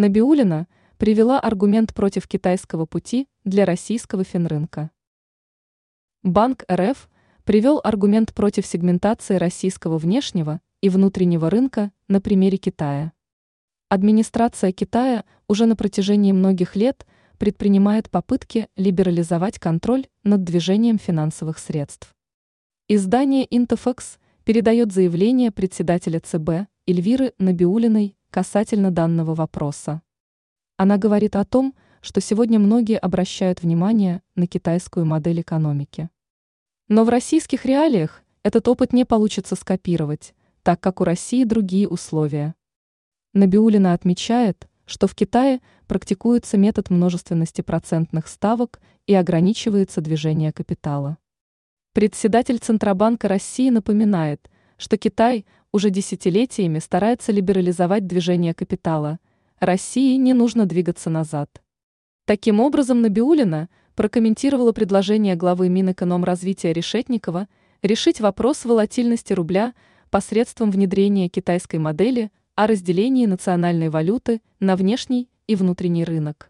Набиулина привела аргумент против китайского пути для российского финрынка. Банк РФ привел аргумент против сегментации российского внешнего и внутреннего рынка на примере Китая. Администрация Китая уже на протяжении многих лет предпринимает попытки либерализовать контроль над движением финансовых средств. Издание Интерфакс передает заявление председателя ЦБ Эльвиры Набиулиной касательно данного вопроса. Она говорит о том, что сегодня многие обращают внимание на китайскую модель экономики. Но в российских реалиях этот опыт не получится скопировать, так как у России другие условия. Набиулина отмечает, что в Китае практикуется метод множественности процентных ставок и ограничивается движение капитала. Председатель Центробанка России напоминает, что Китай уже десятилетиями старается либерализовать движение капитала. России не нужно двигаться назад. Таким образом, Набиулина прокомментировала предложение главы Минэкономразвития Решетникова решить вопрос волатильности рубля посредством внедрения китайской модели о разделении национальной валюты на внешний и внутренний рынок.